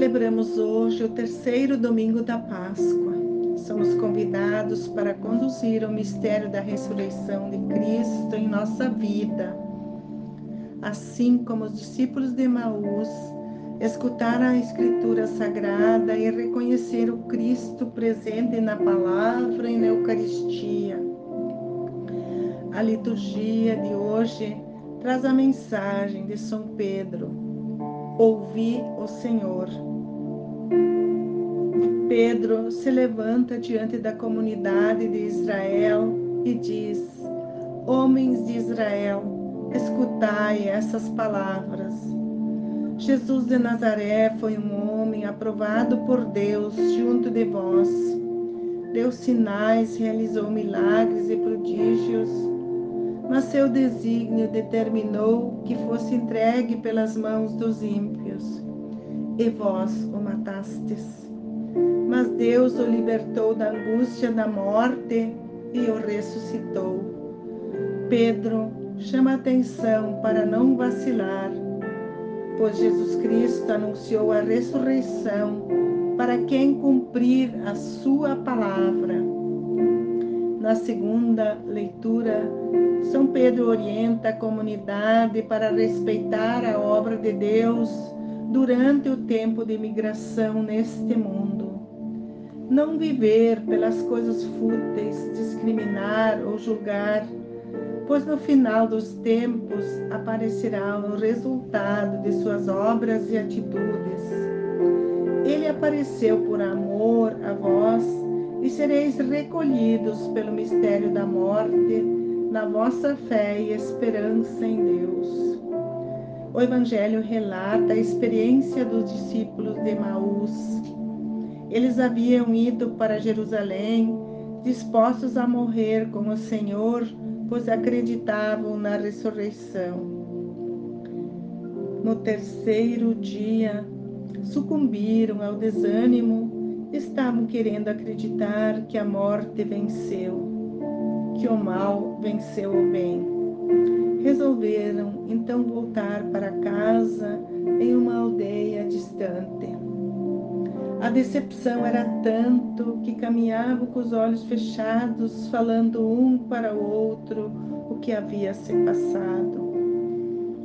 Celebramos hoje o terceiro domingo da Páscoa. Somos convidados para conduzir o mistério da ressurreição de Cristo em nossa vida. Assim como os discípulos de Maús, escutar a Escritura Sagrada e reconhecer o Cristo presente na palavra e na Eucaristia. A liturgia de hoje traz a mensagem de São Pedro ouvi o Senhor. Pedro se levanta diante da comunidade de Israel e diz: Homens de Israel, escutai essas palavras. Jesus de Nazaré foi um homem aprovado por Deus junto de vós. Deu sinais, realizou milagres e prodígios mas seu desígnio determinou que fosse entregue pelas mãos dos ímpios, e vós o matastes. Mas Deus o libertou da angústia da morte e o ressuscitou. Pedro chama atenção para não vacilar, pois Jesus Cristo anunciou a ressurreição para quem cumprir a sua palavra. Na segunda leitura, São Pedro orienta a comunidade para respeitar a obra de Deus durante o tempo de migração neste mundo. Não viver pelas coisas fúteis, discriminar ou julgar, pois no final dos tempos aparecerá o resultado de suas obras e atitudes. Ele apareceu por amor a vós e sereis recolhidos pelo mistério da morte na vossa fé e esperança em Deus. O Evangelho relata a experiência dos discípulos de Maús. Eles haviam ido para Jerusalém dispostos a morrer com o Senhor, pois acreditavam na ressurreição. No terceiro dia, sucumbiram ao desânimo estavam querendo acreditar que a morte venceu, que o mal venceu o bem. Resolveram então voltar para casa em uma aldeia distante. A decepção era tanto que caminhavam com os olhos fechados, falando um para o outro o que havia se passado.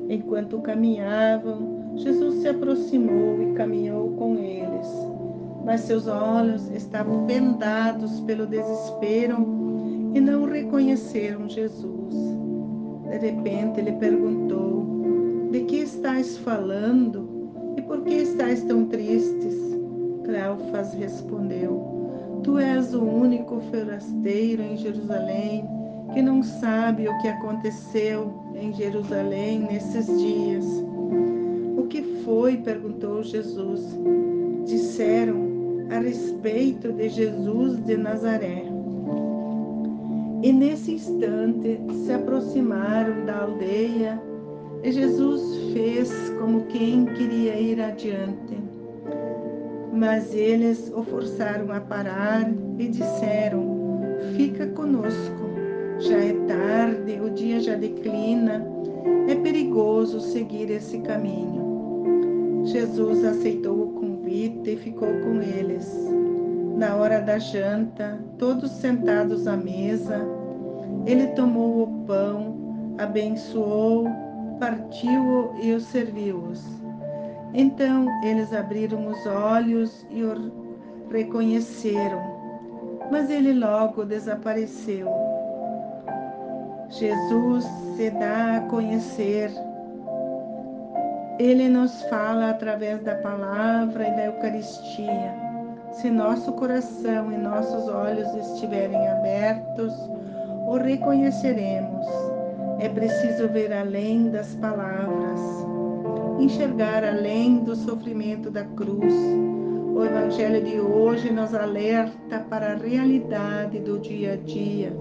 Enquanto caminhavam, Jesus se aproximou e caminhou com eles mas seus olhos estavam vendados pelo desespero e não reconheceram Jesus. De repente ele perguntou: De que estás falando e por que estás tão tristes? Cleofas respondeu: Tu és o único forasteiro em Jerusalém que não sabe o que aconteceu em Jerusalém nesses dias. O que foi? perguntou Jesus. Disseram a respeito de Jesus de Nazaré. E nesse instante se aproximaram da aldeia e Jesus fez como quem queria ir adiante. Mas eles o forçaram a parar e disseram: Fica conosco, já é tarde, o dia já declina, é perigoso seguir esse caminho. Jesus aceitou o convite e ficou com eles. Na hora da janta, todos sentados à mesa, ele tomou o pão, abençoou, partiu-o e o serviu-os. Então eles abriram os olhos e o reconheceram, mas ele logo desapareceu. Jesus se dá a conhecer ele nos fala através da palavra e da Eucaristia. Se nosso coração e nossos olhos estiverem abertos, o reconheceremos. É preciso ver além das palavras, enxergar além do sofrimento da cruz. O Evangelho de hoje nos alerta para a realidade do dia a dia.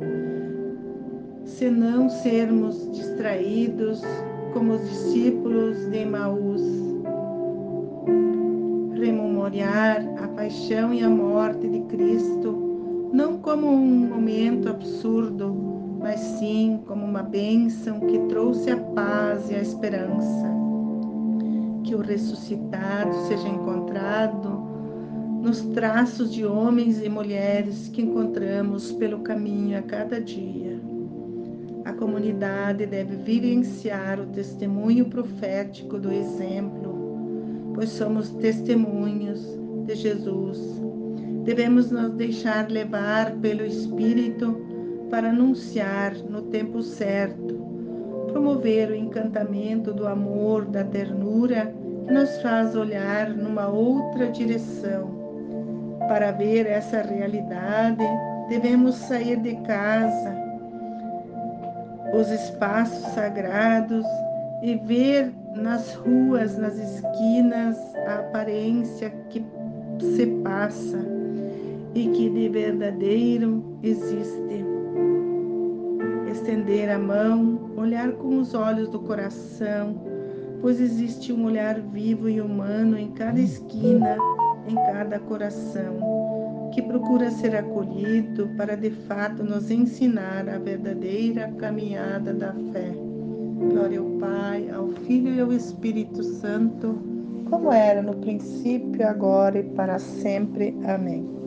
Se não sermos distraídos, como os discípulos de Emaús. Rememorar a paixão e a morte de Cristo, não como um momento absurdo, mas sim como uma bênção que trouxe a paz e a esperança. que o ressuscitado seja encontrado nos traços de homens e mulheres que encontramos pelo caminho a cada dia. A comunidade deve vivenciar o testemunho profético do exemplo, pois somos testemunhos de Jesus. Devemos nos deixar levar pelo Espírito para anunciar no tempo certo, promover o encantamento do amor, da ternura que nos faz olhar numa outra direção. Para ver essa realidade, devemos sair de casa, os espaços sagrados e ver nas ruas, nas esquinas, a aparência que se passa e que de verdadeiro existe. Estender a mão, olhar com os olhos do coração, pois existe um olhar vivo e humano em cada esquina, em cada coração, que procura ser acolhido para de fato nos ensinar a verdadeira caminhada da fé. Glória ao Pai, ao Filho e ao Espírito Santo, como era no princípio, agora e para sempre. Amém.